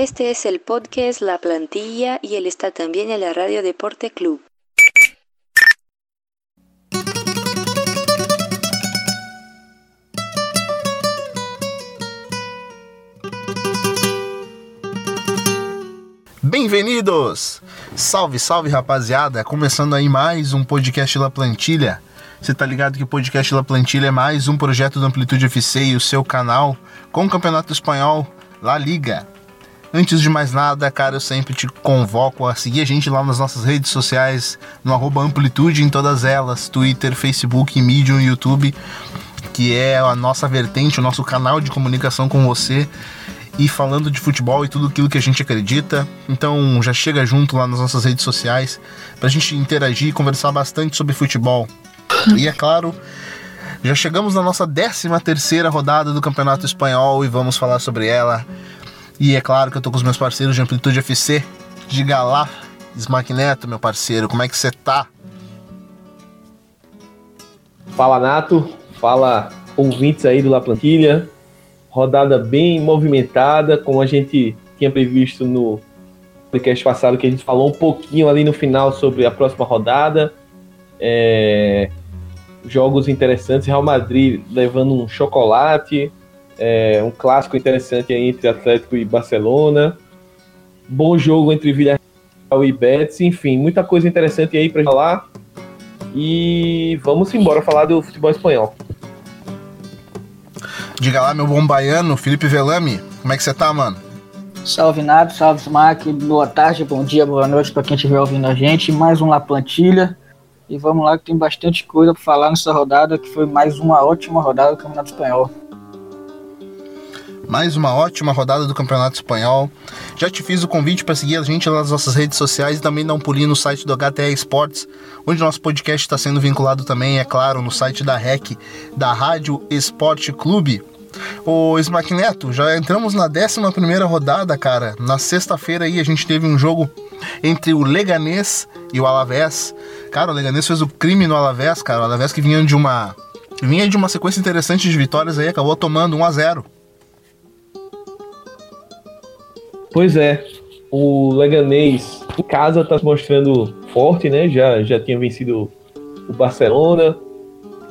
Este es el podcast La Plantilla y él está también en la Radio Deporte Club. Bem-vindos! Salve, salve rapaziada! Começando aí mais um podcast La Plantilha. Você tá ligado que o podcast La Plantilha é mais um projeto do Amplitude FC e o seu canal com o Campeonato Espanhol La Liga. Antes de mais nada, cara, eu sempre te convoco a seguir a gente lá nas nossas redes sociais, no Amplitude em todas elas, Twitter, Facebook, Medium, YouTube, que é a nossa vertente, o nosso canal de comunicação com você e falando de futebol e tudo aquilo que a gente acredita. Então já chega junto lá nas nossas redes sociais pra gente interagir e conversar bastante sobre futebol. E é claro, já chegamos na nossa 13 terceira rodada do Campeonato Espanhol e vamos falar sobre ela. E é claro que eu tô com os meus parceiros de Amplitude FC. Diga lá, Smack Neto, meu parceiro, como é que você tá? Fala Nato, fala ouvintes aí do La Plantilha. Rodada bem movimentada, como a gente tinha previsto no podcast passado, que a gente falou um pouquinho ali no final sobre a próxima rodada. É, jogos interessantes, Real Madrid levando um chocolate, é, um clássico interessante entre Atlético e Barcelona, bom jogo entre Villarreal e Betis, enfim, muita coisa interessante aí para falar. E vamos embora falar do futebol espanhol. Diga lá, meu bom baiano, Felipe Velame, como é que você tá, mano? Salve Nato, salve Smack, boa tarde, bom dia, boa noite para quem estiver ouvindo a gente. Mais um La Plantilha. E vamos lá que tem bastante coisa para falar nessa rodada, que foi mais uma ótima rodada do Campeonato Espanhol. Mais uma ótima rodada do Campeonato Espanhol. Já te fiz o convite para seguir a gente nas nossas redes sociais e também dar um pulinho no site do HTE Esportes, onde nosso podcast está sendo vinculado também, é claro, no site da REC, da Rádio Esporte Clube. Ô Smack Neto, já entramos na 11 rodada, cara. Na sexta-feira aí a gente teve um jogo entre o Leganês e o Alavés. Cara, o Leganês fez o crime no Alavés, cara. O Alavés que vinha de uma vinha de uma sequência interessante de vitórias aí, acabou tomando 1 a 0. Pois é, o Leganês em casa está se mostrando forte, né? Já, já tinha vencido o Barcelona.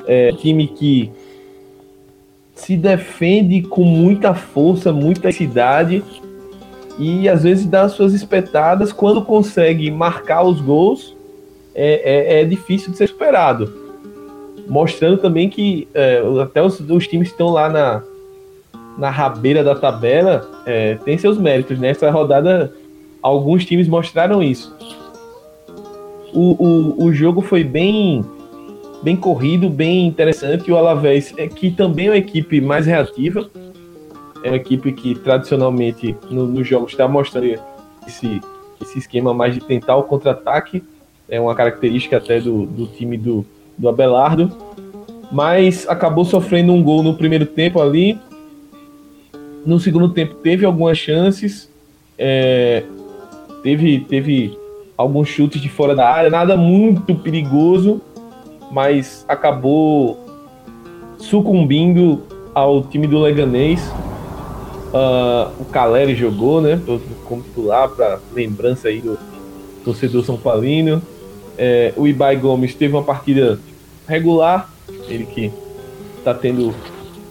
É time que se defende com muita força, muita cidade e às vezes dá suas espetadas quando consegue marcar os gols é, é, é difícil de ser superado mostrando também que é, até os, os, times que estão lá na, na rabeira da tabela é, tem seus méritos. Nessa rodada, alguns times mostraram isso. O, o, o jogo foi bem bem corrido, bem interessante. O Alavés, é, que também é uma equipe mais reativa, é uma equipe que tradicionalmente nos no jogos está mostrando esse, esse esquema mais de tentar o contra-ataque. É uma característica até do, do time do, do Abelardo. Mas acabou sofrendo um gol no primeiro tempo ali, no segundo tempo teve algumas chances, é, teve, teve alguns chutes de fora da área, nada muito perigoso, mas acabou sucumbindo ao time do Leganês. Uh, o Caleri jogou, né? Como titular, para lembrança aí do torcedor São Paulino. É, o Ibai Gomes teve uma partida regular, ele que está tendo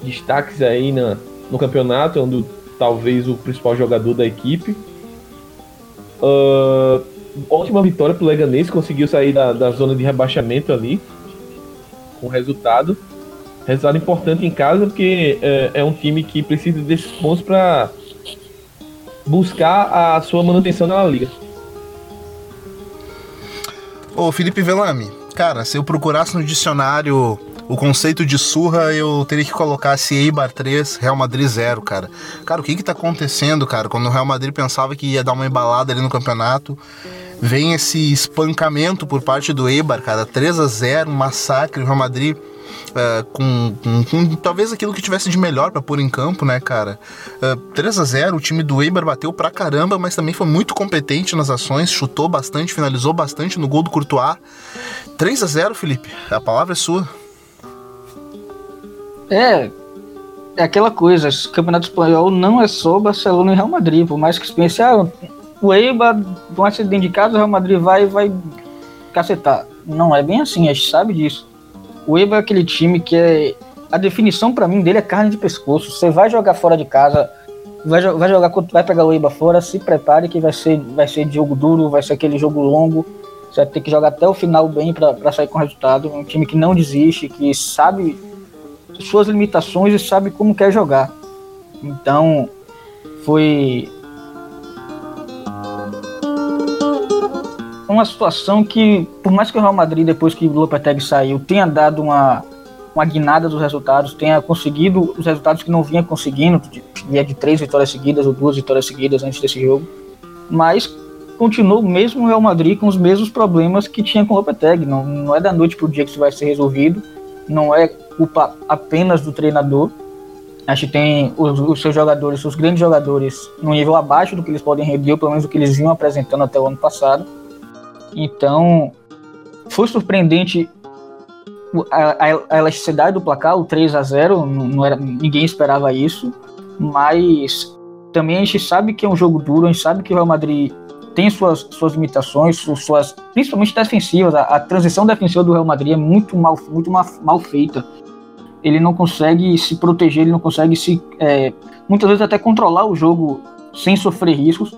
destaques aí na, no campeonato, é do, talvez o principal jogador da equipe. Uh, ótima vitória pro Leganês, conseguiu sair da, da zona de rebaixamento ali com resultado. Resultado importante em casa, porque é, é um time que precisa desses pontos para buscar a sua manutenção na liga. Ô Felipe Velame, cara, se eu procurasse no dicionário o conceito de surra eu teria que colocar se Eibar 3, Real Madrid 0, cara. Cara, o que que tá acontecendo, cara? Quando o Real Madrid pensava que ia dar uma embalada ali no campeonato, vem esse espancamento por parte do Eibar, cara. 3 a 0 um massacre. O Real Madrid Uh, com, com, com, talvez aquilo que tivesse de melhor para pôr em campo, né, cara? Uh, 3 a 0 o time do Eibar bateu pra caramba, mas também foi muito competente nas ações, chutou bastante, finalizou bastante no gol do Courtois. 3 a 0 Felipe, a palavra é sua. É, é aquela coisa, esse campeonato espanhol não é só Barcelona e Real Madrid, por mais que se pense, ah, o Eibar, um acidente de casa, o Real Madrid vai e vai cacetar. Não é bem assim, a gente sabe disso. O Eibar é aquele time que é. A definição para mim dele é carne de pescoço. Você vai jogar fora de casa, vai, vai jogar vai pegar o Eibar fora, se prepare que vai ser, vai ser jogo duro, vai ser aquele jogo longo. Você vai ter que jogar até o final bem para sair com resultado. Um time que não desiste, que sabe suas limitações e sabe como quer jogar. Então, foi uma situação que, por mais que o Real Madrid, depois que o Lopetegui saiu, tenha dado uma, uma guinada dos resultados, tenha conseguido os resultados que não vinha conseguindo, via de três vitórias seguidas ou duas vitórias seguidas antes desse jogo, mas continuou mesmo o Real Madrid com os mesmos problemas que tinha com o Lopetegui. Não, não é da noite para o dia que isso vai ser resolvido, não é culpa apenas do treinador. Acho que tem os, os, seus jogadores, os grandes jogadores, no nível abaixo do que eles podem render, ou pelo menos do que eles vinham apresentando até o ano passado. Então, foi surpreendente a, a, a elasticidade do placar, o 3 a 0 não, não era, ninguém esperava isso, mas também a gente sabe que é um jogo duro, a gente sabe que o Real Madrid tem suas, suas limitações, suas, principalmente defensivas. A, a transição defensiva do Real Madrid é muito mal, muito mal, mal feita ele não consegue se proteger, ele não consegue se. É, muitas vezes até controlar o jogo sem sofrer riscos.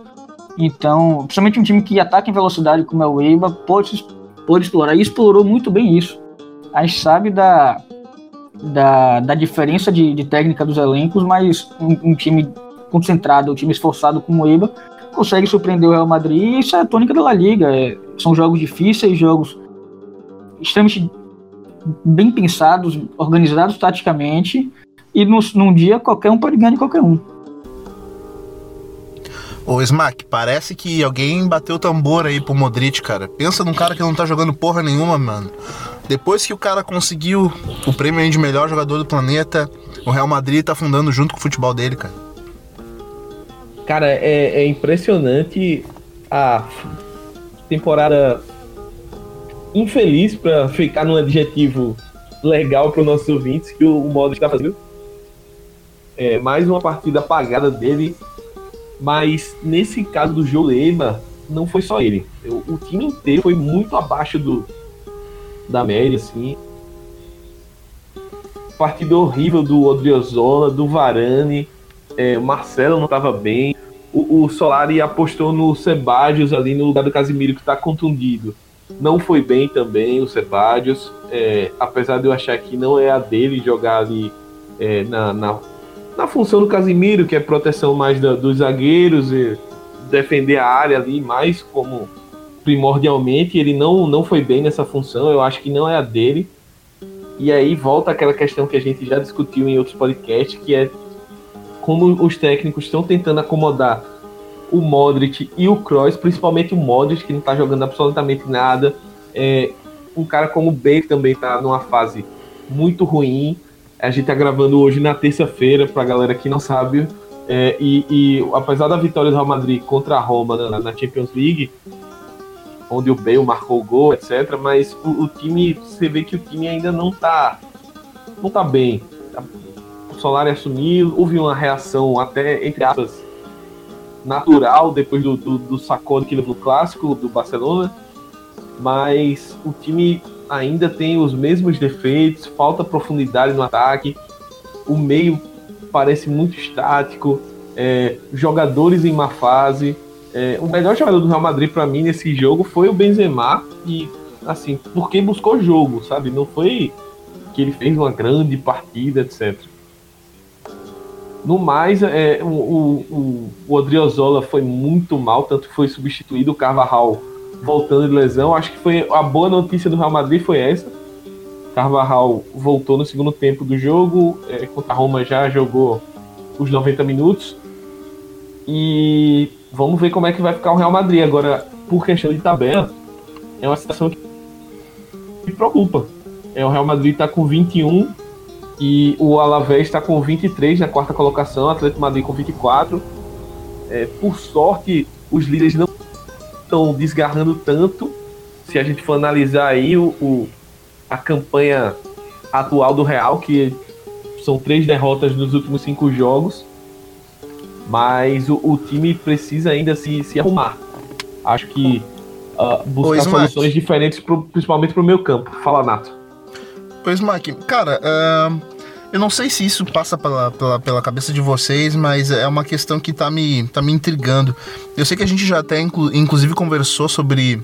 Então, principalmente um time que ataca em velocidade como é o Eibar, pode, pode explorar. E explorou muito bem isso. A gente sabe da, da, da diferença de, de técnica dos elencos, mas um, um, time concentrado, um time esforçado como o Eibar, consegue surpreender o Real Madrid e isso é a tônica da La Liga. É, são jogos difíceis, jogos extremamente bem pensados, organizados taticamente, e no, num dia qualquer um pode ganhar de qualquer um. Ô Smack, parece que alguém bateu o tambor aí pro Modric, cara. Pensa num cara que não tá jogando porra nenhuma, mano. Depois que o cara conseguiu o prêmio de melhor jogador do planeta, o Real Madrid tá fundando junto com o futebol dele, cara. Cara, é, é impressionante a temporada infeliz para ficar num adjetivo legal para os nossos ouvintes que o, modo está fazendo. É, mais uma partida apagada dele, mas nesse caso do Jolema, não foi só ele. O, o, time inteiro foi muito abaixo do da média, assim. Partida horrível do Odriozola, do Varane, é, o Marcelo não estava bem. O, o Solari apostou no Sebadios ali no lugar do Casimiro que está contundido. Não foi bem também o Sebadios, é, apesar de eu achar que não é a dele jogar ali é, na, na, na, função do Casimiro, que é proteção mais da, dos zagueiros e defender a área ali mais como primordialmente. Ele não, não foi bem nessa função, eu acho que não é a dele. E aí volta aquela questão que a gente já discutiu em outros podcasts, que é como os técnicos estão tentando acomodar o Modric e o Kroos, principalmente o Modric, que não tá jogando absolutamente nada. É, um cara como o Bale também tá numa fase muito ruim. A gente tá gravando hoje na terça-feira, pra galera que não sabe. É, e, e, apesar da vitória do Real Madrid contra a Roma na, na, Champions League, onde o Bale marcou o gol, etc., mas o, o, time, você vê que o time ainda não tá, não tá bem. Solari assumiu, houve uma reação até, entre aspas, natural depois do, do, do sacode que levou no clássico do Barcelona, mas o time ainda tem os mesmos defeitos, falta profundidade no ataque, o meio parece muito estático, é, jogadores em má fase. É, o melhor jogador do Real Madrid para mim nesse jogo foi o Benzema e assim porque buscou jogo, sabe? Não foi que ele fez uma grande partida, etc. No mais, é, o, o, o Odriozola foi muito mal, tanto que foi substituído o Carvajal voltando de lesão. Acho que foi a boa notícia do Real Madrid foi essa. Carvajal voltou no segundo tempo do jogo, é, contra a Roma já jogou os 90 minutos. E vamos ver como é que vai ficar o Real Madrid. Agora, por questão de tabela, é uma situação que me preocupa. É, o Real Madrid está com 21 e o Alavés está com 23 na quarta colocação, o Atlético Madrid com 24. É, por sorte, os líderes não estão desgarrando tanto. Se a gente for analisar aí o, o, a campanha atual do Real, que são três derrotas nos últimos cinco jogos, mas o, o time precisa ainda se, se arrumar. Acho que uh, buscar pois, soluções diferentes, pro, principalmente para o meu campo. Fala, Nato. Pois, Mac, cara, uh, eu não sei se isso passa pela, pela, pela, cabeça de vocês, mas é uma questão que tá me, tá me intrigando. Eu sei que a gente já até, inclu, inclusive, conversou sobre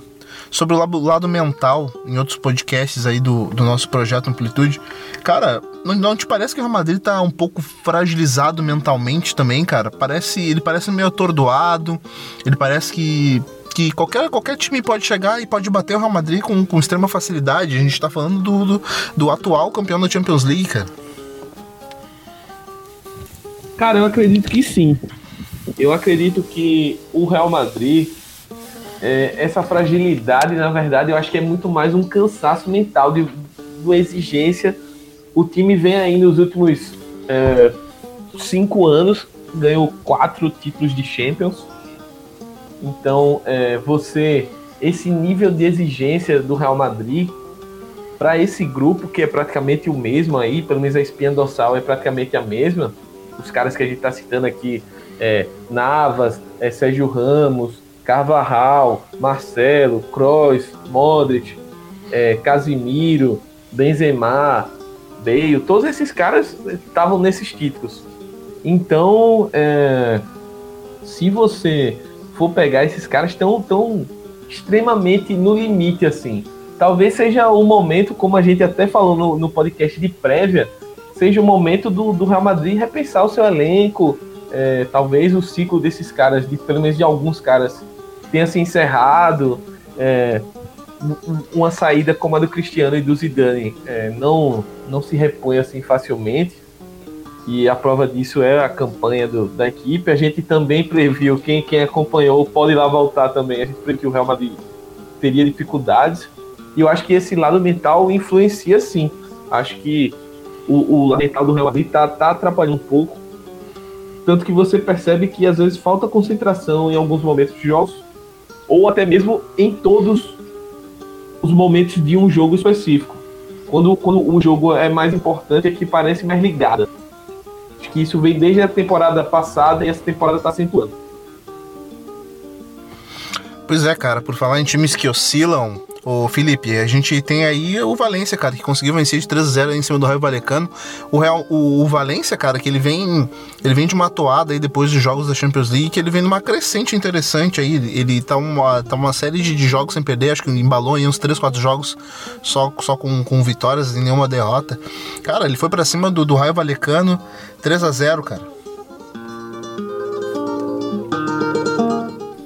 sobre o lado, lado, mental em outros podcasts aí do, do nosso projeto Amplitude. Cara, não, não te parece que o Real Madrid tá um pouco fragilizado mentalmente também, cara? Parece, ele parece meio atordoado, ele parece que que qualquer, qualquer time pode chegar e pode bater o Real Madrid com, com extrema facilidade. A gente tá falando do, do, do atual campeão da Champions League, cara. Cara, eu acredito que sim. Eu acredito que o Real Madrid, é, essa fragilidade, na verdade, eu acho que é muito mais um cansaço mental, de, de uma exigência. O time vem aí nos últimos é, cinco anos, ganhou quatro títulos de Champions então, é, você, esse nível de exigência do Real Madrid para esse grupo que é praticamente o mesmo aí, pelo menos a espinha dorsal é praticamente a mesma. Os caras que a gente está citando aqui, é, Navas, é, Sérgio Ramos, Carvajal, Marcelo, Kroos, Modric, é, Casimiro, Benzema, Bale, todos esses caras estavam nesses títulos. Então, é, se você for pegar, esses caras estão tão extremamente no limite, assim. Talvez seja o momento, como a gente até falou no, no podcast de prévia, seja o momento do, do Real Madrid repensar o seu elenco. É, talvez o ciclo desses caras, de, pelo menos de alguns caras, tenha se encerrado. É, uma saída como a do Cristiano e do Zidane é, não, não se repõe assim facilmente e a prova disso é a campanha do, da equipe. A gente também previu, quem, quem acompanhou pode ir lá voltar também, a gente previu que o Real Madrid teria dificuldades. E eu acho que esse lado mental influencia sim. Acho que o, o lado mental do Real Madrid tá, tá atrapalhando um pouco. Tanto que você percebe que às vezes falta concentração em alguns momentos de jogos, ou até mesmo em todos os momentos de um jogo específico. Quando, quando o jogo é mais importante, é que parece mais ligada que isso vem desde a temporada passada e essa temporada está acentuando. Pois é, cara, por falar em times que oscilam, o Felipe, a gente tem aí o Valência, cara, que conseguiu vencer de 3 a 0 em cima do Raio Valecano. O Real, o, o, Valência, cara, que ele vem, ele vem de uma toada aí depois dos jogos da Champions League, que ele vem numa crescente interessante aí. Ele tá uma, tá uma série de, de jogos sem perder, acho que embalou aí uns 3, 4 jogos só, só com, com vitórias e nenhuma derrota. Cara, ele foi para cima do, do Raio Valecano, 3 a 0 cara.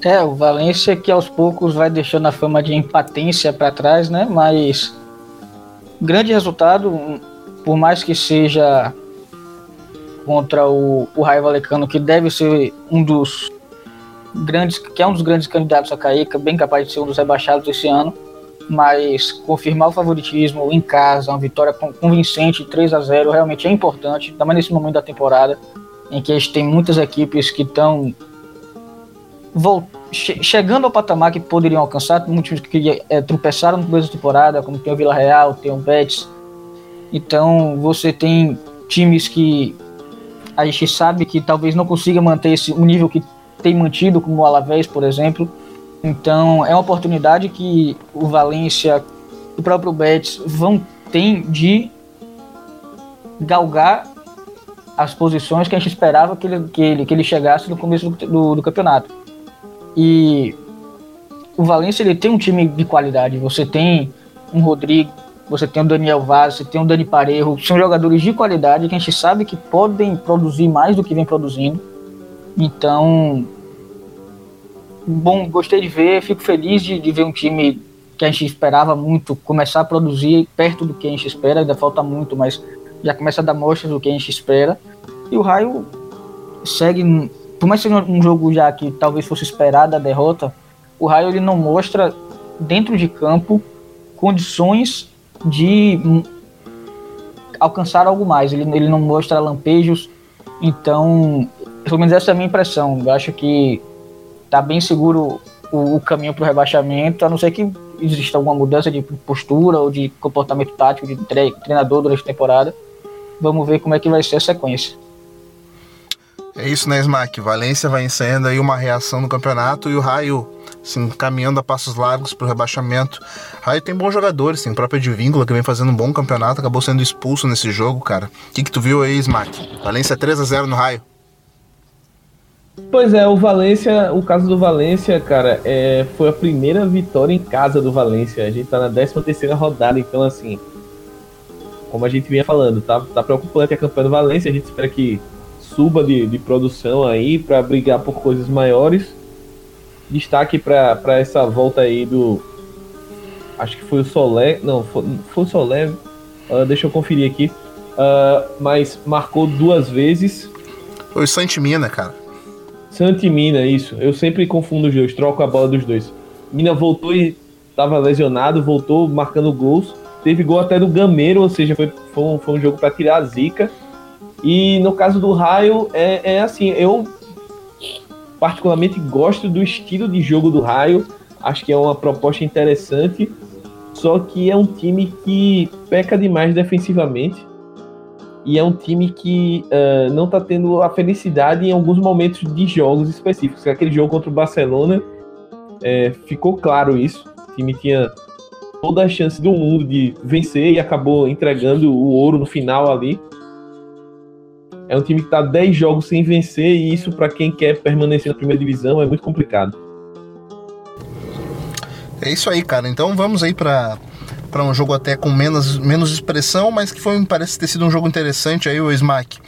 É, o Valência que aos poucos vai deixando a fama de empatência para trás, né? Mas grande resultado, por mais que seja contra o, o Raio Valecano, que deve ser um dos grandes, que é um dos grandes candidatos a cair, bem capaz de ser um dos rebaixados esse ano, mas confirmar o favoritismo em casa, uma vitória convincente 3 a 0 realmente é importante, também nesse momento da temporada em que a gente tem muitas equipes que estão chegando ao patamar que poderiam alcançar, muitos que é, tropeçaram no começo da temporada, como tem o Vila Real, tem o Betis. Então você tem times que a gente sabe que talvez não consiga manter esse, o nível que tem mantido, como o Alavés, por exemplo. Então é uma oportunidade que o Valência, o próprio Betis vão ter de galgar as posições que a gente esperava que ele, que ele, que ele chegasse no começo do, do, do campeonato. E o Valência ele tem um time de qualidade. Você tem um Rodrigo, você tem o Daniel Vaz, você tem o Dani Parejo, são jogadores de qualidade que a gente sabe que podem produzir mais do que vem produzindo. Então, bom, gostei de ver, fico feliz de, de ver um time que a gente esperava muito começar a produzir perto do que a gente espera, ainda falta muito, mas já começa a dar mostras do que a gente espera. E o Raio segue por mais que seja um jogo já que talvez fosse esperado a derrota, o Raio ele não mostra dentro de campo condições de alcançar algo mais. Ele, ele não mostra lampejos. Então, pelo menos essa é a minha impressão. Eu acho que tá bem seguro o, o caminho para o rebaixamento, a não ser que exista alguma mudança de postura ou de comportamento tático de treinador durante a temporada. Vamos ver como é que vai ser a sequência. É isso, né, Smack? Valência vai ensaiando aí uma reação no campeonato e o Raio, assim, caminhando a passos largos pro rebaixamento. Raio tem bons jogadores, tem o próprio Edvíncula que vem fazendo um bom campeonato, acabou sendo expulso nesse jogo, cara. O que, que tu viu aí, Smack? Valência 3 a 0 no Raio. Pois é, o Valência, o caso do Valência, cara, é, foi a primeira vitória em casa do Valência. A gente tá na 13 terceira rodada, então assim, como a gente vinha falando, tá, tá preocupante a campanha do Valência, a gente espera que suba de, de produção aí para brigar por coisas maiores. Destaque para essa volta aí do. Acho que foi o Solé. Não, foi, foi o Solé. Uh, deixa eu conferir aqui. Uh, mas marcou duas vezes. Foi o Santimina, cara. Santimina, isso. Eu sempre confundo os dois, troco a bola dos dois. Mina voltou e estava lesionado, voltou marcando gols. Teve gol até do Gameiro, ou seja, foi, foi, um, foi um jogo para tirar a zica. E no caso do Raio, é, é assim, eu particularmente gosto do estilo de jogo do Raio. Acho que é uma proposta interessante. Só que é um time que peca demais defensivamente. E é um time que uh, não está tendo a felicidade em alguns momentos de jogos específicos. Aquele jogo contra o Barcelona é, ficou claro isso. O time tinha toda a chance do mundo de vencer e acabou entregando o ouro no final ali. É um time que está 10 jogos sem vencer e isso para quem quer permanecer na primeira divisão é muito complicado. É isso aí, cara. Então vamos aí para para um jogo até com menos, menos expressão, mas que foi parece ter sido um jogo interessante aí o Smack.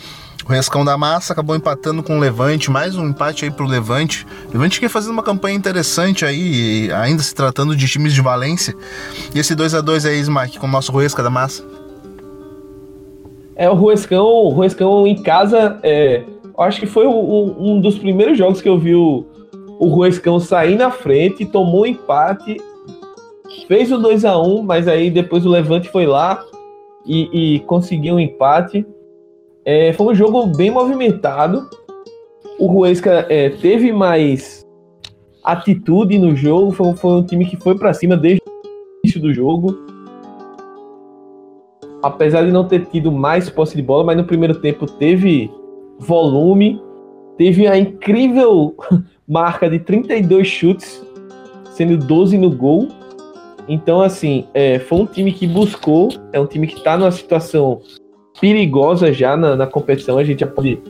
O Rescão da Massa acabou empatando com o Levante, mais um empate aí pro Levante. O Levante que fazendo uma campanha interessante aí, ainda se tratando de times de Valência. E esse 2 a 2 aí, Smack, com o nosso Ruesca da Massa. É, o Ruescão, o Ruescão em casa, é, acho que foi o, um dos primeiros jogos que eu vi o, o Ruescão sair na frente, tomou um empate, fez o 2 a 1 mas aí depois o Levante foi lá e, e conseguiu um empate. É, foi um jogo bem movimentado. O Ruesca é, teve mais atitude no jogo, foi, foi um time que foi para cima desde o início do jogo apesar de não ter tido mais posse de bola, mas no primeiro tempo teve volume, teve a incrível marca de 32 chutes, sendo 12 no gol. Então, assim, é, foi um time que buscou, é um time que está numa situação perigosa já na, na, competição, a gente já pode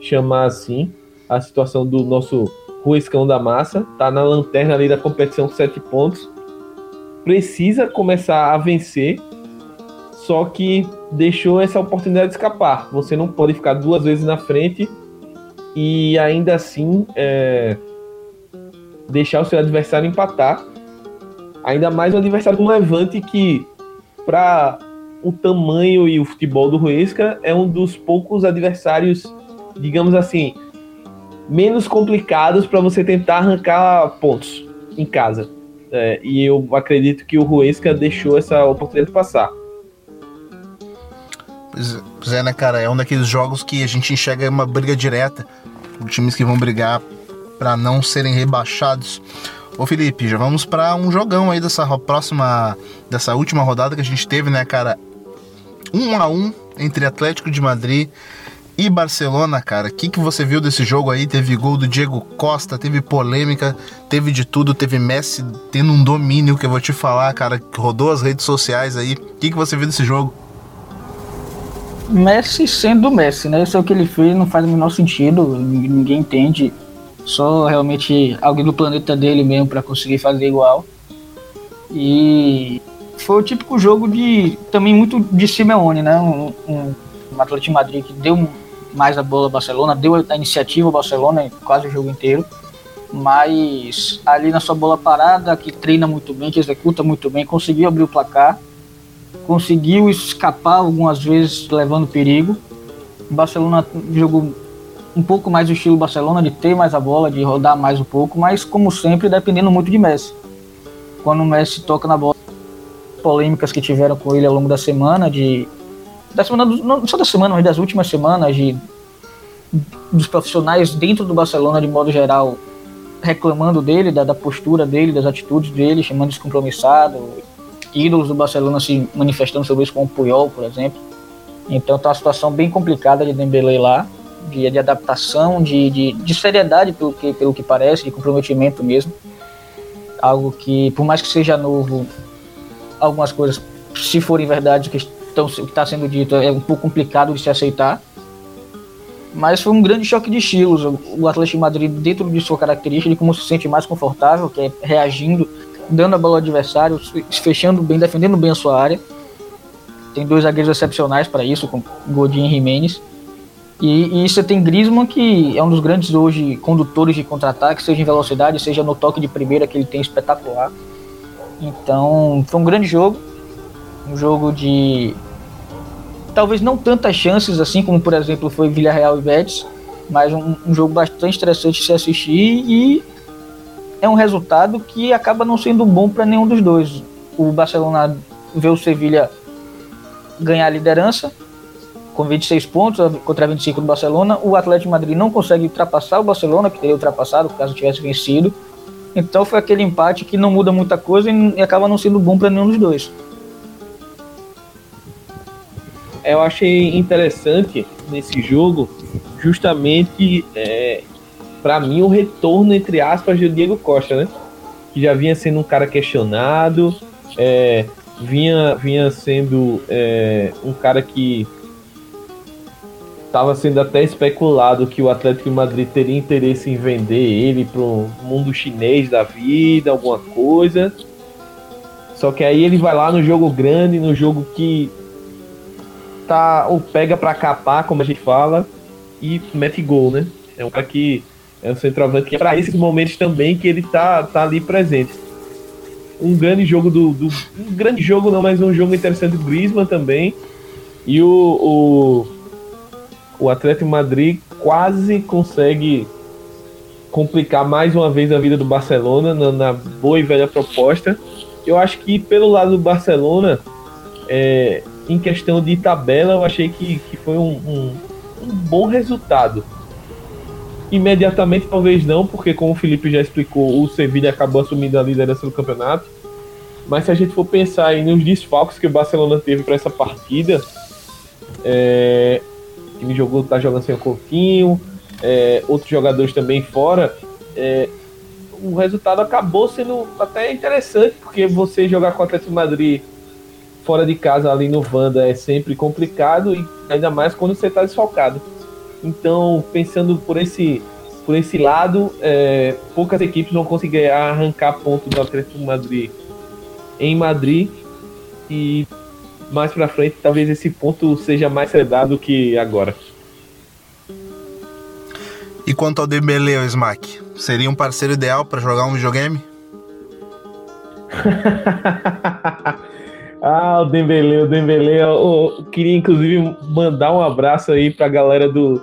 chamar assim a situação do nosso Ruescão da Massa, tá na lanterna ali da competição com 7 pontos, precisa começar a vencer só que deixou essa oportunidade de escapar. Você não pode ficar duas vezes na frente e ainda assim é, deixar o seu adversário empatar. Ainda mais um adversário do Levante que, para o tamanho e o futebol do Ruesca, é um dos poucos adversários, digamos assim, menos complicados para você tentar arrancar pontos em casa. É, e eu acredito que o Ruesca deixou essa oportunidade passar. Pois é, né, cara? É um daqueles jogos que a gente enxerga uma briga direta times que vão brigar para não serem rebaixados. Ô Felipe, já vamos para um jogão aí dessa próxima, dessa última rodada que a gente teve, né, cara? Um a um entre Atlético de Madrid e Barcelona, cara. O que, que você viu desse jogo aí? Teve gol do Diego Costa, teve polêmica, teve de tudo, teve Messi tendo um domínio que eu vou te falar, cara, rodou as redes sociais aí. O que, que você viu desse jogo? Messi sendo Messi, né? Isso é o que ele fez, não faz o menor sentido, ninguém entende. Só realmente alguém do planeta dele mesmo para conseguir fazer igual. E foi o típico jogo de também muito de Simeone, né? Um, um, um Atlético de Madrid que deu mais a bola ao Barcelona, deu a iniciativa ao Barcelona quase o jogo inteiro. Mas ali na sua bola parada, que treina muito bem, que executa muito bem, conseguiu abrir o placar conseguiu escapar algumas vezes levando perigo. O Barcelona jogou um pouco mais o estilo Barcelona, de ter mais a bola, de rodar mais um pouco, mas como sempre, dependendo muito de Messi. Quando o Messi toca na bola, polêmicas que tiveram com ele ao longo da semana, de da semana, não só da semana, mas das últimas semanas, de dos profissionais dentro do Barcelona de modo geral reclamando dele, da, da postura dele, das atitudes dele, chamando de descompromissado, ídolos do Barcelona se manifestando sobre isso, como o Puyol, por exemplo. Então tá uma situação bem complicada de Dembele lá, de, de adaptação, de, de, de, seriedade pelo que, pelo que parece, de comprometimento mesmo. Algo que, por mais que seja novo, algumas coisas, se forem verdade, que está sendo dito, é um pouco complicado de se aceitar. Mas foi um grande choque de estilos. O Atlético de Madrid, dentro de sua característica, de como se sente mais confortável, que é reagindo, dando a bola ao adversário, fechando bem, defendendo bem a sua área. Tem dois zagueiros excepcionais para isso, com Godin e Jimenez. E, e você tem Griezmann, que é um dos grandes hoje condutores de contra-ataque, seja em velocidade, seja no toque de primeira, que ele tem espetacular. Então, foi um grande jogo. Um jogo de. Talvez não tantas chances assim, como por exemplo foi Villarreal e Betis, mas um, um jogo bastante interessante de se assistir e é um resultado que acaba não sendo bom para nenhum dos dois. O Barcelona vê o Sevilha ganhar a liderança com 26 pontos contra 25 do Barcelona. O Atlético de Madrid não consegue ultrapassar o Barcelona, que teria ultrapassado caso tivesse vencido. Então foi aquele empate que não muda muita coisa e acaba não sendo bom para nenhum dos dois. Eu achei interessante nesse jogo justamente é, para mim o retorno entre aspas do Diego Costa, né? Que já vinha sendo um cara questionado, é, vinha, vinha sendo é, um cara que estava sendo até especulado que o Atlético de Madrid teria interesse em vender ele para o mundo chinês da vida, alguma coisa. Só que aí ele vai lá no jogo grande, no jogo que tá ou pega para capar, como a gente fala, e mete gol, né? É um cara que é um centroavante que é para esses momentos também que ele tá, tá ali presente um grande jogo do, do, Um grande jogo não, mas um jogo interessante do Griezmann também. E o, o, o Atlético Madrid quase consegue complicar mais uma vez a vida do Barcelona na, na boa e velha proposta. Eu acho que pelo lado do Barcelona, é, em questão de tabela, eu achei que, que foi um, um, um bom resultado Imediatamente, talvez não, porque como o Felipe já explicou, o Sevilla acabou assumindo a liderança do campeonato. Mas se a gente for pensar aí nos desfalques que o Barcelona teve para essa partida, é, ele jogou, tá jogando sem o Coutinho, é, outros jogadores também fora, é, o resultado acabou sendo até interessante, porque você jogar com o Atlético Madrid fora de casa ali no Vanda é sempre complicado, e ainda mais quando você está desfalcado. Então, pensando por esse, por esse lado, é, poucas equipes vão conseguir arrancar ponto do Atlético Madrid em Madrid e mais para frente talvez esse ponto seja mais cedado que agora. E quanto ao Dembele, o Smack, seria um parceiro ideal para jogar um videogame? ah, o Dembele, o Dembele, eu, eu, queria inclusive mandar um abraço aí para a galera do,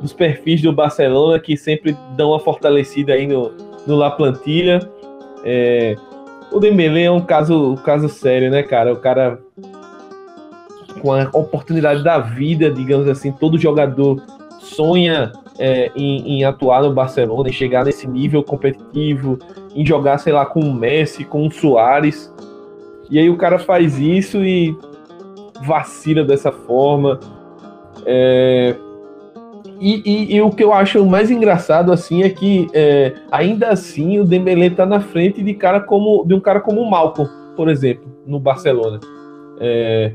dos perfis do Barcelona que sempre dão uma fortalecida aí no, no La Plantilha. É, o Dembele é um caso, um caso sério, né, cara? O cara com a oportunidade da vida, digamos assim, todo jogador sonha é, em, em, atuar no Barcelona, em chegar nesse nível competitivo, em jogar, sei lá, com o Messi, com o Soares. E aí o cara faz isso e vacila dessa forma. É, e, e, e, o que eu acho mais engraçado assim é que é, ainda assim o Dembélé está na frente de cara como de um cara como o Malcolm, por exemplo, no Barcelona. É,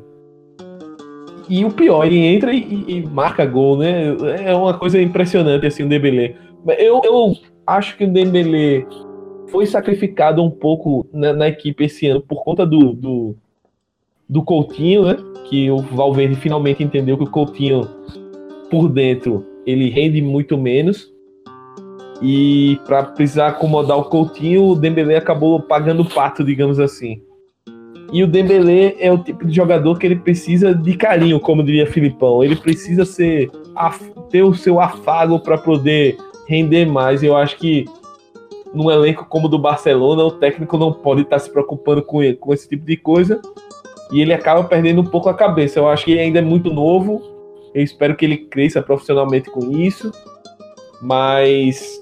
e o pior, ele entra e, e, marca gol, né? É uma coisa impressionante assim o Dembélé. Eu, eu acho que o Dembélé foi sacrificado um pouco na, na equipe esse ano por conta do, do, do Coutinho, né? Que o Valverde finalmente entendeu que o Coutinho por dentro ele rende muito menos. E para precisar acomodar o Coutinho, o Dembélé acabou pagando o pato, digamos assim. E o Dembélé é o tipo de jogador que ele precisa de carinho, como diria Filipão. Ele precisa ser ter o seu afago para poder render mais. Eu acho que num elenco como o do Barcelona, o técnico não pode estar se preocupando com, ele, com esse tipo de coisa. E ele acaba perdendo um pouco a cabeça. Eu acho que ele ainda é muito novo eu espero que ele cresça profissionalmente com isso, mas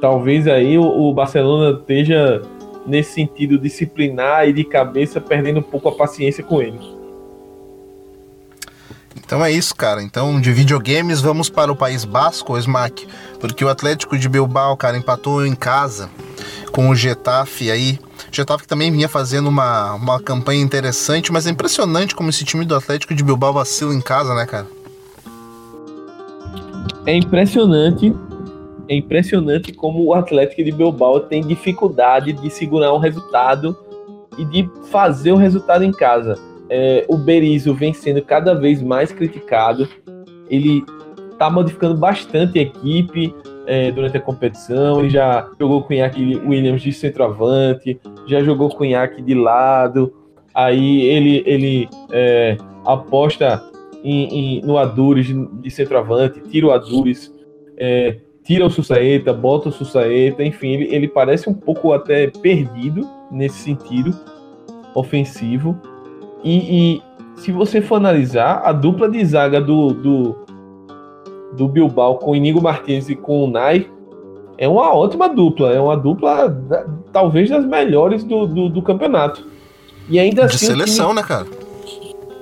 talvez aí o, o Barcelona esteja nesse sentido disciplinar e de cabeça perdendo um pouco a paciência com ele. Então é isso, cara. Então, de videogames, vamos para o País Basco, Smack. Porque o Atlético de Bilbao, cara, empatou em casa com o Getafe aí. O Getafe também vinha fazendo uma, uma campanha interessante, mas é impressionante como esse time do Atlético de Bilbao vacila em casa, né, cara? É impressionante. É impressionante como o Atlético de Bilbao tem dificuldade de segurar um resultado e de fazer o resultado em casa. É, o Berizzo vem sendo cada vez mais criticado. Ele está modificando bastante a equipe é, durante a competição. Ele já jogou com Iñaki Williams de centroavante, já jogou com Iñaki de lado. Aí ele, ele é, aposta em, em, no Adures de centroavante, tira o Adures, é, tira o Sussaeta, bota o Sussaeta, enfim, ele, ele parece um pouco até perdido nesse sentido ofensivo. E, e, se você for analisar, a dupla de zaga do, do, do Bilbao com o Inigo Martins e com o Nai é uma ótima dupla. É uma dupla, talvez, das melhores do, do, do campeonato. E ainda de assim, seleção, time... né, cara?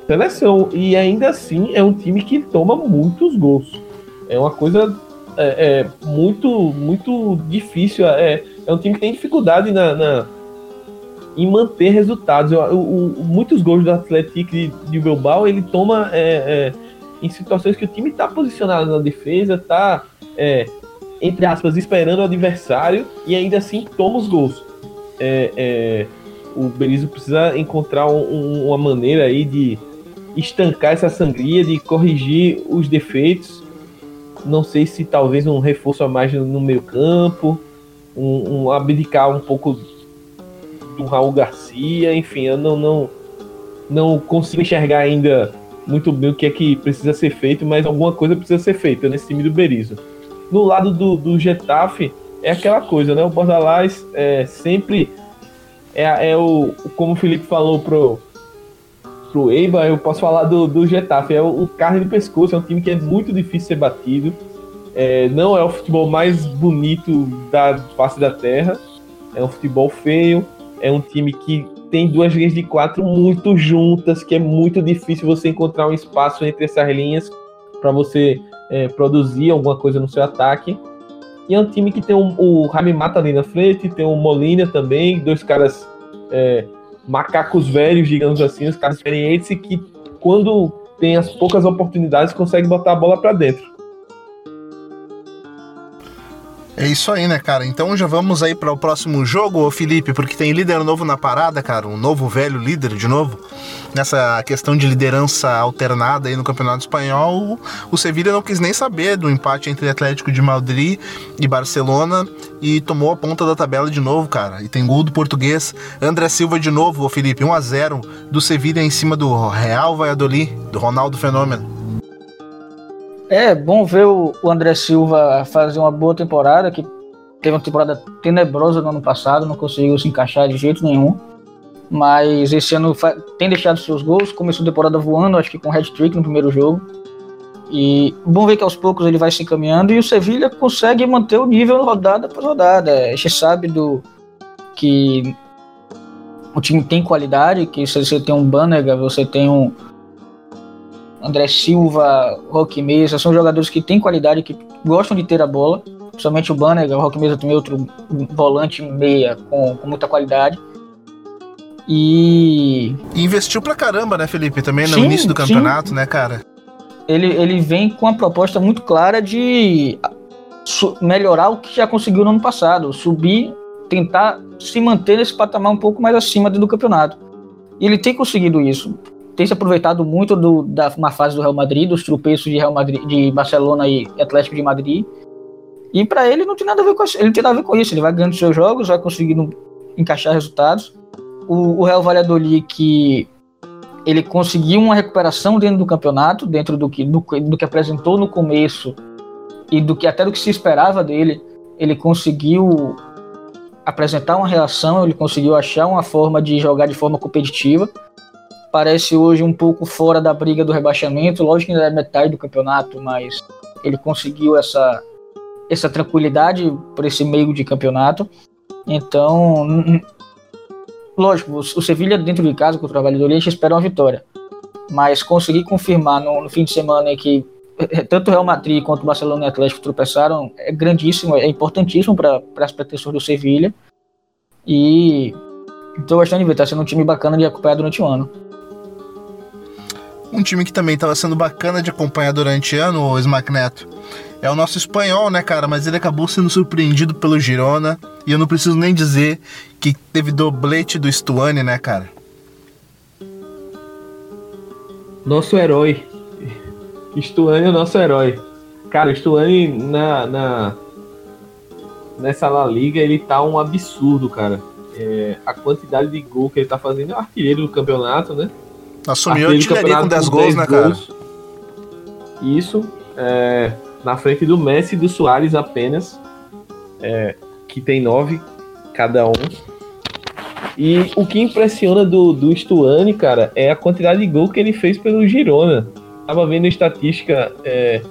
Seleção. E ainda assim é um time que toma muitos gols. É uma coisa é, é muito, muito difícil. É, é um time que tem dificuldade na, na em manter resultados. O, o, muitos gols do Atlético de, de Bilbao ele toma é, é, em situações que o time está posicionado na defesa, está é, entre aspas esperando o adversário e ainda assim toma os gols. É, é, o Berizzo precisa encontrar um, uma maneira aí de estancar essa sangria, de corrigir os defeitos. Não sei se talvez um reforço a mais no meio campo, um, um abdicar um pouco do Raul Garcia, enfim, eu não, não, não consigo enxergar ainda muito bem o que é que precisa ser feito, mas alguma coisa precisa ser feita nesse time do Berizzo. No lado do, do Getafe, é aquela coisa, né? O Bordalás é sempre é, é o, como o Felipe falou pro, pro Eibar, eu posso falar do, do Getafe, é o, o carne de pescoço, é um time que é muito difícil ser batido, é, não é o futebol mais bonito da face da terra, é um futebol feio, é um time que tem duas linhas de quatro muito juntas, que é muito difícil você encontrar um espaço entre essas linhas para você é, produzir alguma coisa no seu ataque. E é um time que tem um, o Jaime Mata ali na frente, tem o Molina também, dois caras é, macacos velhos, digamos assim, os caras experientes que quando tem as poucas oportunidades conseguem botar a bola para dentro. É isso aí, né, cara? Então já vamos aí para o próximo jogo, ô Felipe, porque tem líder novo na parada, cara, um novo velho líder de novo. Nessa questão de liderança alternada aí no Campeonato Espanhol, o Sevilla não quis nem saber do empate entre Atlético de Madrid e Barcelona e tomou a ponta da tabela de novo, cara. E tem gol do português André Silva de novo, ô Felipe, 1 a 0 do Sevilla em cima do Real Valladolid, do Ronaldo Fenômeno. É bom ver o, André Silva fazer uma boa temporada, que teve uma temporada tenebrosa no ano passado, não conseguiu se encaixar de jeito nenhum. Mas esse ano tem deixado seus gols, começou a temporada voando, acho que com hat-trick no primeiro jogo. E bom ver que aos poucos ele vai se encaminhando e o Sevilha consegue manter o nível rodada por rodada. A gente sabe do que o time tem qualidade, que se você tem um Banega, você tem um, André Silva, Roque Mesa, são jogadores que têm qualidade, que gostam de ter a bola. Principalmente o Banner, o Roque Mesa também é outro volante meia com, com muita qualidade. E... e. investiu pra caramba, né, Felipe? Também no sim, início do campeonato, sim. né, cara? Ele, ele vem com uma proposta muito clara de melhorar o que já conseguiu no ano passado, subir, tentar se manter nesse patamar um pouco mais acima do campeonato. E ele tem conseguido isso tem se aproveitado muito do, da uma fase do Real Madrid, dos tropeços de Real Madrid, de Barcelona e Atlético de Madrid. E para ele não tem nada a ver com. Ele não tem nada a ver com isso. Ele vai ganhando seus jogos, vai conseguindo encaixar resultados. O, o Real Valladolid que ele conseguiu uma recuperação dentro do campeonato, dentro do que, do, do que apresentou no começo e do que até do que se esperava dele. Ele conseguiu apresentar uma reação, ele conseguiu achar uma forma de jogar de forma competitiva parece hoje um pouco fora da briga do rebaixamento. Lógico que ainda é metade do campeonato, mas ele conseguiu essa, essa tranquilidade por esse meio de campeonato. Então, lógico, o Sevilha dentro de casa contra o Valladolid a gente espera uma vitória. mas conseguir confirmar no, no fim de semana que tanto o Real Madrid quanto o Barcelona e o Atlético tropeçaram é grandíssimo, é importantíssimo para as pretensões do Sevilha. E estou gostando de ver, está sendo um time bacana de acompanhar durante o ano. Um time que também estava sendo bacana de acompanhar durante o ano, o Smack Neto, é o nosso espanhol, né, cara? Mas ele acabou sendo surpreendido pelo Girona. E eu não preciso nem dizer que teve doblete do Stuani, né, cara? Nosso herói. Stuani é o nosso herói. Cara, o Stuani na, na, nessa La Liga, ele tá um absurdo, cara. É, a quantidade de gol que ele tá fazendo é artilheiro do campeonato, né? Assumiu a artilharia com 10 gols, né, cara? Gols. Isso. É, na frente do Messi e do Soares apenas, é, que tem 9 cada um. E o que impressiona do, do Stuani, cara, é a quantidade de gol que ele fez pelo Girona. Tava vendo a estatística é,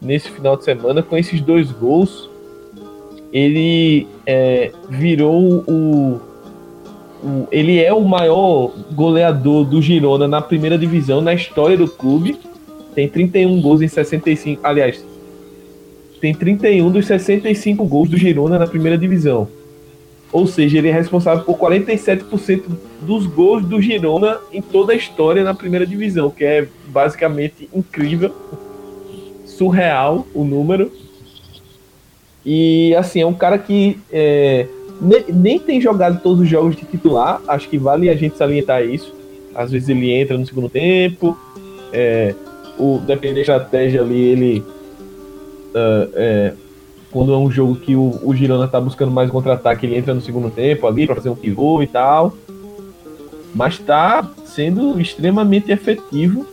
nesse final de semana com esses dois gols. Ele é, virou o, o, Ele é o maior goleador do Girona na primeira divisão na história do clube. Tem 31 gols em 65. Aliás, tem 31 dos 65 gols do Girona na primeira divisão. Ou seja, ele é responsável por 47% dos gols do Girona em toda a história na primeira divisão, que é basicamente incrível, surreal o número. E assim, é um cara que é, nem, nem tem jogado todos os jogos de titular, acho que vale a gente salientar isso. Às vezes ele entra no segundo tempo, é, o, dependendo da estratégia ali, ele uh, é, quando é um jogo que o, o Girona tá buscando mais contra-ataque, ele entra no segundo tempo ali para fazer um pivô e tal. Mas tá sendo extremamente efetivo.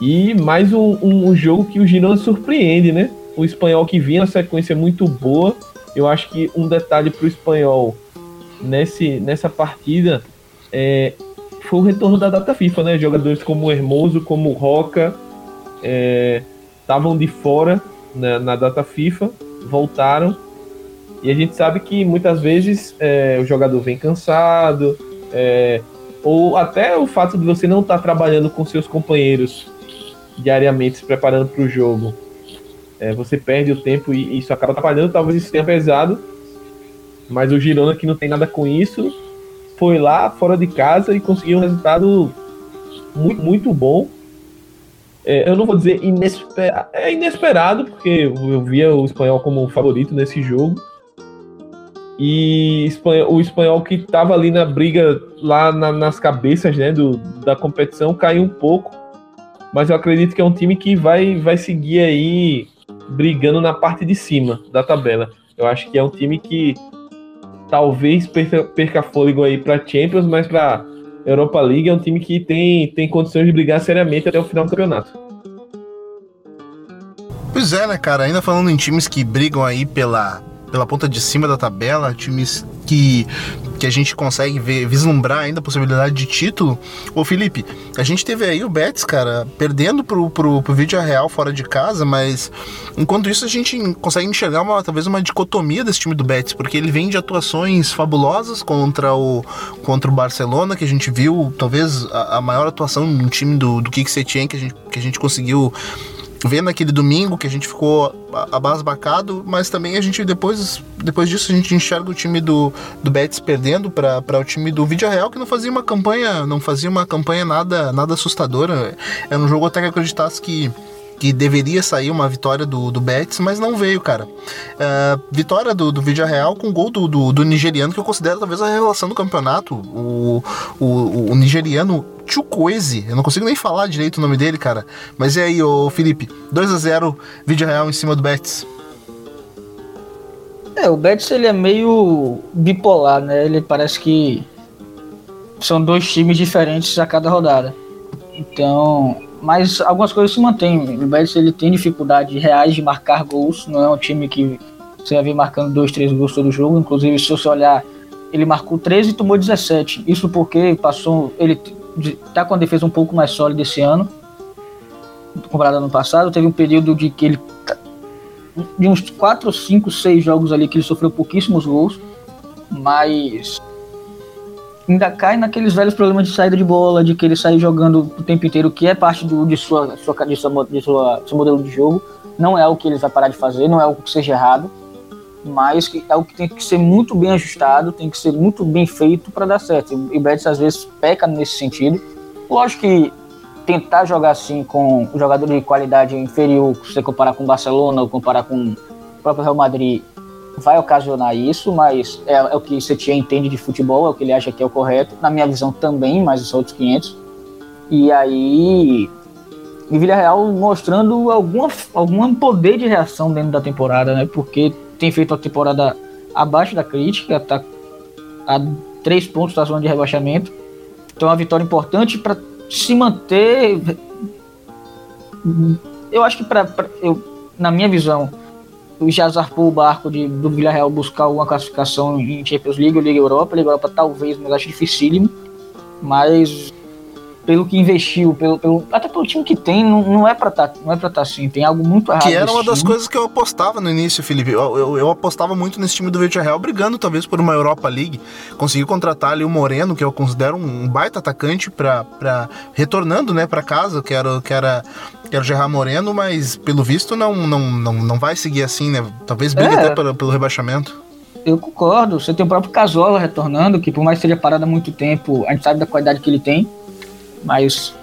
E mais um, um, um jogo que o Girona surpreende, né? O espanhol que vinha na sequência muito boa. Eu acho que um detalhe pro espanhol nesse, nessa partida é, foi o retorno da data FIFA, né? Jogadores como o Hermoso, como o Roca estavam é, de fora na, na data FIFA, voltaram. E a gente sabe que muitas vezes é, o jogador vem cansado, é, ou até o fato de você não estar tá trabalhando com seus companheiros diariamente, se preparando para o jogo. É, você perde o tempo e isso acaba atrapalhando, talvez isso tenha pesado. Mas o Girona, que não tem nada com isso, foi lá fora de casa e conseguiu um resultado muito, muito bom. É, eu não vou dizer inesperado, é inesperado, porque eu via o espanhol como favorito nesse jogo. E o espanhol que estava ali na briga, lá na, nas cabeças né, do, da competição, caiu um pouco. Mas eu acredito que é um time que vai, vai seguir aí brigando na parte de cima da tabela. Eu acho que é um time que talvez perca, perca fôlego aí para Champions, mas para Europa League é um time que tem, tem condições de brigar seriamente até o final do campeonato. Pois é, né, cara? Ainda falando em times que brigam aí pela, pela ponta de cima da tabela, times que, que a gente consegue ver, vislumbrar ainda a possibilidade de título. Ô Felipe, a gente teve aí o Betis, cara, perdendo pro, pro, pro Vídeo Real fora de casa, mas enquanto isso a gente consegue enxergar uma, talvez uma dicotomia desse time do Betis, porque ele vem de atuações fabulosas contra o, contra o Barcelona, que a gente viu talvez a, a maior atuação no time do, do Kik Setien que a gente, que a gente conseguiu vendo aquele domingo que a gente ficou abasbacado, mas também a gente depois, depois disso a gente enxerga o time do, do Betis perdendo para o time do Vídeo Real que não fazia uma campanha, não fazia uma campanha nada nada assustadora. Era um jogo até que acreditasse que que deveria sair uma vitória do, do Betis, mas não veio, cara. Uh, vitória do, do Vídeo Real com gol do, do, do, nigeriano, que eu considero talvez a revelação do campeonato. O, o, o nigeriano Chukwueze, eu não consigo nem falar direito o nome dele, cara. Mas e aí, ô Felipe? 2 a 0 Vídeo Real em cima do Betis. É, o Betis ele é meio bipolar, né? Ele parece que são dois times diferentes a cada rodada. Então, mas algumas coisas se mantêm. O Betis ele tem dificuldade reais de marcar gols, não é um time que você vai ver marcando dois, três gols todo jogo. Inclusive, se você olhar, ele marcou 13 e tomou 17. Isso porque passou. Ele tá com a defesa um pouco mais sólida esse ano, comparado ao ano passado. Teve um período de que ele. de uns 4, 5, 6 jogos ali que ele sofreu pouquíssimos gols, mas ainda cai naqueles velhos problemas de saída de bola, de que ele sai jogando o tempo inteiro, que é parte do, de, sua, de, sua, de sua, seu modelo de jogo. Não é o que ele vai parar de fazer, não é o que seja errado, mas é o que tem que ser muito bem ajustado, tem que ser muito bem feito para dar certo. E o Betis às vezes peca nesse sentido. Lógico que tentar jogar assim com um jogador de qualidade inferior, se você comparar com o Barcelona ou comparar com o próprio Real Madrid, vai ocasionar isso, mas é, é o que o Setien entende de futebol, é o que ele acha que é o correto. Na minha visão também, mas são outros 500. E aí, o Villarreal mostrando alguma, algum poder de reação dentro da temporada, né? Porque tem feito uma temporada abaixo da crítica, tá a três pontos da zona de rebaixamento. Então, é uma vitória importante para se manter. Eu acho que para eu na minha visão já zarpou o barco de, do Villarreal buscar uma classificação em Champions League ou Liga Europa. Liga Europa talvez, mas acho dificílimo. Mas pelo que investiu, pelo, pelo, até pelo time que tem, não, não é pra tá, não é pra tá assim, tem algo muito errado. Que era uma das time. coisas que eu apostava no início, Felipe. Eu, eu, eu apostava muito nesse time do Villarreal, brigando talvez por uma Europa League. Conseguiu contratar ali o Moreno, que eu considero um baita atacante para retornando, né, para casa, que era que era que era o Gerard Moreno, mas pelo visto não não, não, não vai seguir assim, né? Talvez brigue é. até pelo, pelo rebaixamento. Eu concordo. Você tem o próprio Casola retornando, que por mais que seja parado há muito tempo, a gente sabe da qualidade que ele tem mas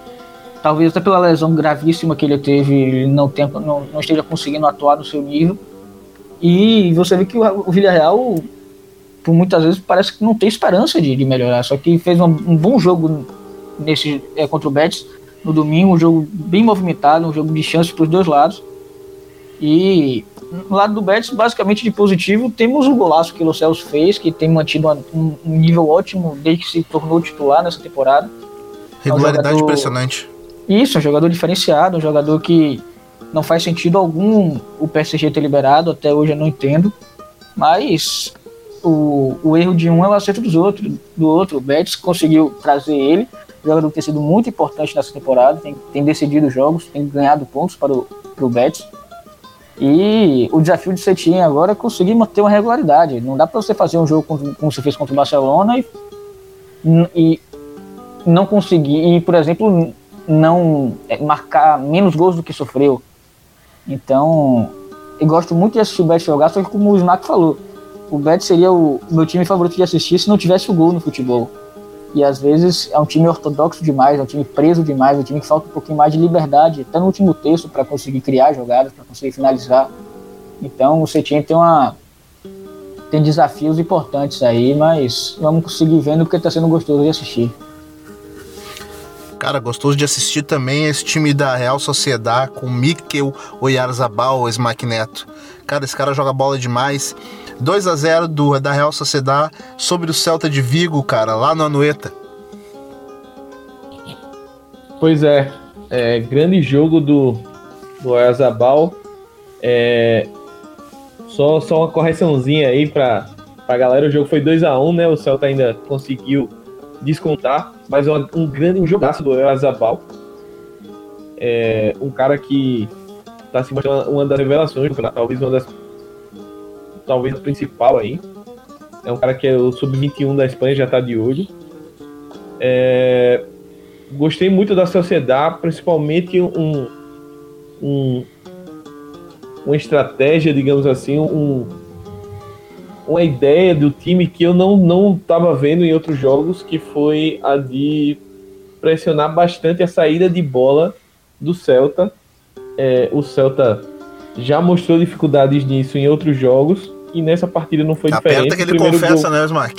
talvez até pela lesão gravíssima que ele teve, ele não, tenha, não, não esteja conseguindo atuar no seu nível. E você vê que o, o Villarreal, por muitas vezes, parece que não tem esperança de, de melhorar. Só que fez um, um bom jogo nesse é, contra o Betis no domingo, um jogo bem movimentado, um jogo de chances para os dois lados. E no lado do Betis, basicamente de positivo, temos o golaço que o Celso fez, que tem mantido um, um nível ótimo desde que se tornou titular nessa temporada Regularidade é um jogador... impressionante. Isso, é um jogador diferenciado, um jogador que não faz sentido algum o PSG ter liberado, até hoje eu não entendo. Mas o, o erro de um é o acerto dos outros, do outro. O Betis conseguiu trazer ele, jogador que tem sido muito importante nessa temporada, tem, tem decidido jogos, tem ganhado pontos para o, Betis. E o desafio de Setien agora é conseguir manter uma regularidade. Não dá para você fazer um jogo como, como você fez contra o Barcelona e, e não conseguir, e por exemplo, não é, marcar menos gols do que sofreu. Então, eu gosto muito de assistir o Betis jogar, só que como o Smack falou, o Betis seria o meu time favorito de assistir se não tivesse o gol no futebol. E às vezes é um time ortodoxo demais, é um time preso demais, é um time que falta um pouquinho mais de liberdade, até no último texto, para conseguir criar jogadas, para conseguir finalizar. Então o Setien tem uma tem desafios importantes aí, mas vamos conseguir vendo porque está sendo gostoso de assistir. Cara, gostoso de assistir também esse time da Real Sociedade com Mikel Oyarzabal, Smack Neto. Cara, esse cara joga bola demais. 2 a 0 do, da Real Sociedade sobre o Celta de Vigo, cara, lá no Anueta. Pois é, é grande jogo do, do Oyarzabal. É, só, só uma correçãozinha aí pra, pra galera. O jogo foi 2 a 1 né? O Celta ainda conseguiu descontar mas é um grande um jogaço do Azabal. É um cara que está se mostrando uma das revelações, talvez uma das talvez a principal aí. É um cara que é o sub-21 da Espanha, já está de olho. É, gostei muito da sociedade, principalmente um, um, uma estratégia, digamos assim, um, uma ideia do time que eu não não estava vendo em outros jogos, que foi a de pressionar bastante a saída de bola do Celta. É, o Celta já mostrou dificuldades nisso em outros jogos e nessa partida não foi aperta diferente. Aperta que ele confessa, gol... né, Smark?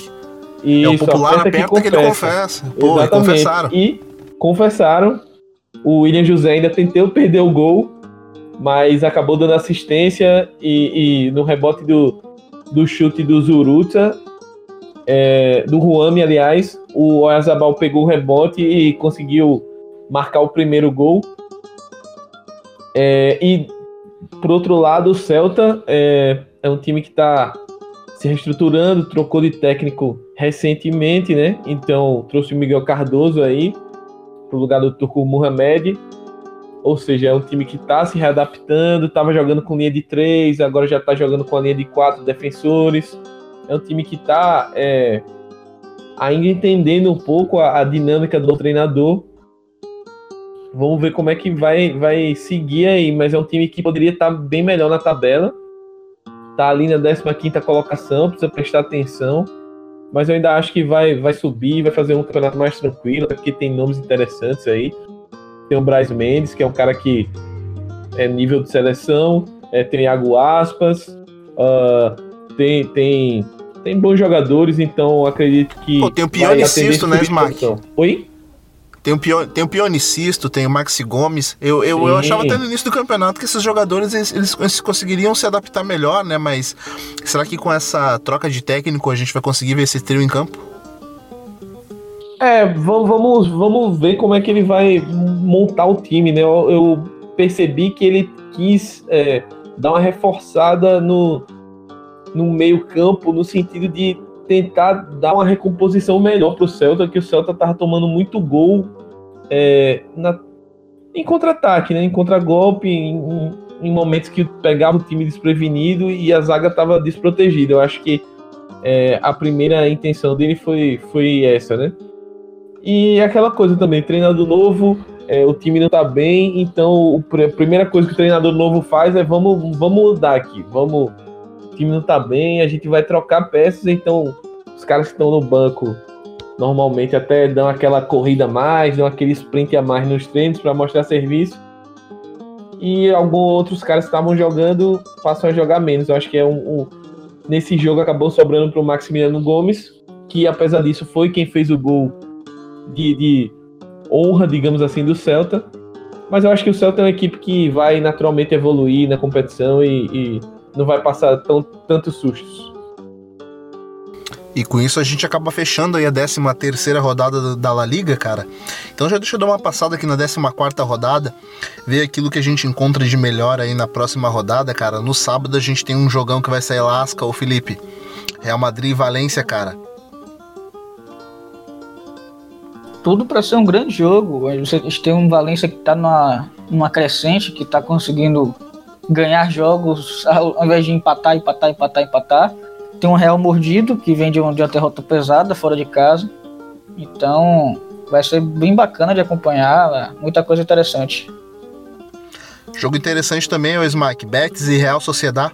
Isso, é o popular aperta, aperta que, que, ele confessa. Pô, Exatamente. E confessaram. E confessaram. O William José ainda tentou perder o gol, mas acabou dando assistência e, e no rebote do, do chute do Zuruta, é, do Ruame, aliás, o Oyarzabal pegou o rebote e conseguiu marcar o primeiro gol. É, e, por outro lado, o Celta é, é um time que está se reestruturando, trocou de técnico recentemente, né? Então trouxe o Miguel Cardoso aí para o lugar do Turco Mohamed. Ou seja, é um time que está se readaptando, estava jogando com linha de três, agora já está jogando com a linha de quatro defensores. É um time que está é, ainda entendendo um pouco a, a dinâmica do treinador. Vamos ver como é que vai, vai seguir aí, mas é um time que poderia estar bem melhor na tabela. Tá ali na 15 colocação, precisa prestar atenção. Mas eu ainda acho que vai, vai subir, vai fazer um campeonato mais tranquilo, porque tem nomes interessantes aí. Tem o Braz Mendes, que é um cara que é nível de seleção, é, tem Iago Aspas, uh, tem, tem, tem bons jogadores, então acredito que. Pô, tem o Pionicisto, né, Smack? Oi? Tem o, Pio, tem o Pionicisto, tem o Maxi Gomes. Eu, eu, eu, achava até no início do campeonato que esses jogadores eles, eles, conseguiriam se adaptar melhor, né? Mas será que com essa troca de técnico a gente vai conseguir ver esse trio em campo? É, vamos, vamos, vamos ver como é que ele vai montar o time, né? Eu, eu percebi que ele quis é, dar uma reforçada no, no meio-campo, no sentido de tentar dar uma recomposição melhor para o Celta, que o Celta estava tomando muito gol é, na, em contra-ataque, né? em contra-golpe, em, em, momentos que pegava o time desprevenido e a zaga estava desprotegida. Eu acho que é, a primeira intenção dele foi, foi essa, né? E aquela coisa também, treinador novo, é, o time não tá bem, então a primeira coisa que o treinador novo faz é vamos, vamos mudar aqui, vamos time não tá bem, a gente vai trocar peças, então os caras que estão no banco normalmente até dão aquela corrida a mais, dão aquele sprint a mais nos treinos para mostrar serviço. E alguns outros caras que estavam jogando passam a jogar menos. Eu acho que é um, um nesse jogo acabou sobrando para o Maximiliano Gomes, que apesar disso foi quem fez o gol de, de honra, digamos assim, do Celta. Mas eu acho que o Celta é uma equipe que vai naturalmente evoluir na competição e, e não vai passar tão, tantos sustos. E com isso a gente acaba fechando aí a 13 terceira rodada da La Liga, cara. Então já deixa eu dar uma passada aqui na 14 quarta rodada, ver aquilo que a gente encontra de melhor aí na próxima rodada, cara. No sábado a gente tem um jogão que vai sair lasca, o Felipe. Real Madrid e Valência, cara. Tudo para ser um grande jogo. A gente tem um Valência que tá numa, numa crescente, que tá conseguindo ganhar jogos ao invés de empatar, empatar, empatar, empatar. Tem um Real mordido que vem de, uma derrota pesada fora de casa. Então vai ser bem bacana de acompanhar, muita coisa interessante. Jogo interessante também é o Smack, Betis e Real Sociedad.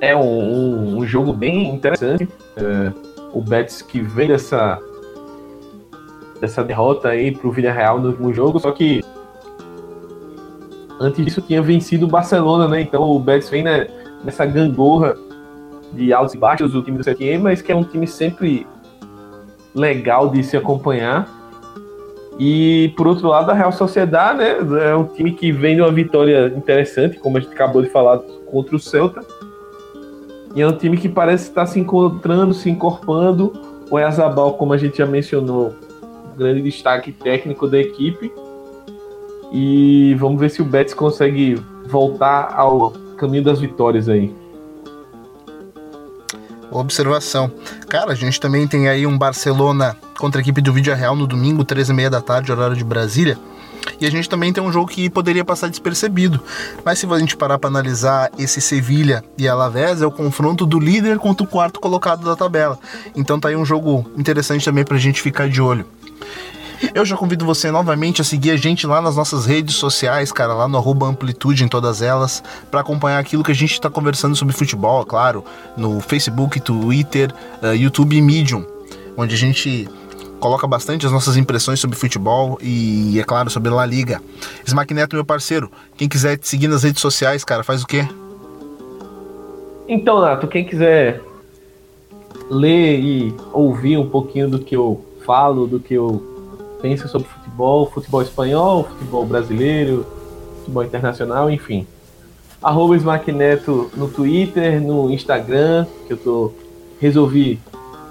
É um, um, um jogo bem interessante. É, o Betis que vem dessa dessa derrota aí pro Villarreal no último jogo, só que antes disso tinha vencido o Barcelona, né? Então o Betis vem né, nessa gangorra de altos e baixos do time do CTM, mas que é um time sempre legal de se acompanhar. E por outro lado, a Real Sociedade, né, é um time que vem de uma vitória interessante, como a gente acabou de falar contra o Celta. E é um time que parece estar se encontrando, se incorporando. O Ezabal, como a gente já mencionou, grande destaque técnico da equipe. E vamos ver se o Betis consegue voltar ao caminho das vitórias aí. Observação. Cara, a gente também tem aí um Barcelona contra a equipe do Vídeo Real no domingo, 13h30 da tarde, horário de Brasília. E a gente também tem um jogo que poderia passar despercebido. Mas se a gente parar para analisar esse Sevilha e Alavés, é o confronto do líder contra o quarto colocado da tabela. Então tá aí um jogo interessante também pra gente ficar de olho. Eu já convido você novamente a seguir a gente lá nas nossas redes sociais, cara, lá no Amplitude em todas elas, para acompanhar aquilo que a gente está conversando sobre futebol, claro, no Facebook, Twitter, uh, YouTube e Medium, onde a gente coloca bastante as nossas impressões sobre futebol e, é claro, sobre La Liga. Smack Neto, meu parceiro, quem quiser te seguir nas redes sociais, cara, faz o quê? Então, Nato, quem quiser ler e ouvir um pouquinho do que eu falo, do que eu pensa sobre futebol, futebol espanhol, futebol brasileiro, futebol internacional, enfim. Arroba Neto no Twitter, no Instagram, que eu tô resolvi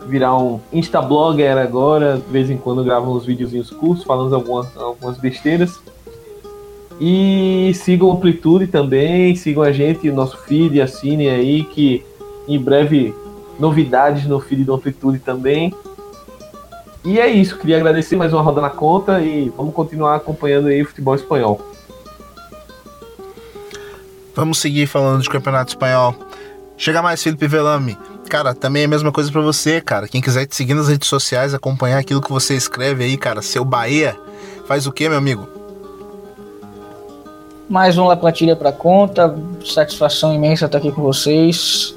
virar um instablogger agora, de vez em quando gravo uns videozinhos curtos, falando algumas, algumas besteiras. E sigam Amplitude também, sigam a gente, nosso feed, assinem aí, que em breve novidades no feed do Amplitude também. E é isso, queria agradecer mais uma roda na conta e vamos continuar acompanhando aí o futebol espanhol. Vamos seguir falando de campeonato espanhol. Chega mais, Felipe Velame. Cara, também é a mesma coisa para você, cara. Quem quiser te seguir nas redes sociais, acompanhar aquilo que você escreve aí, cara, seu Bahia, faz o que, meu amigo? Mais um La Plantilha pra conta. Satisfação imensa estar aqui com vocês.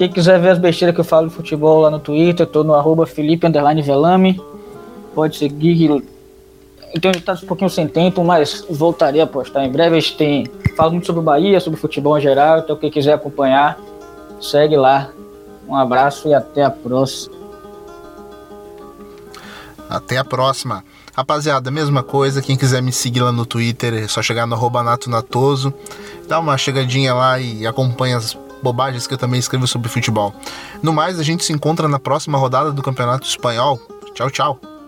Quem quiser ver as besteiras que eu falo de futebol lá no Twitter, tô no arroba Felipe Velame. Pode seguir. Então já tá um pouquinho sem tempo, mas voltarei a postar em breve. Tem. Falo muito sobre o Bahia, sobre futebol em geral, então quem quiser acompanhar, segue lá. Um abraço e até a próxima. Até a próxima. Rapaziada, mesma coisa, quem quiser me seguir lá no Twitter, é só chegar no arroba natonatoso, dá uma chegadinha lá e acompanha as bobagens que eu também escrevo sobre futebol. No mais, a gente se encontra na próxima rodada do Campeonato Espanhol. Tchau, tchau.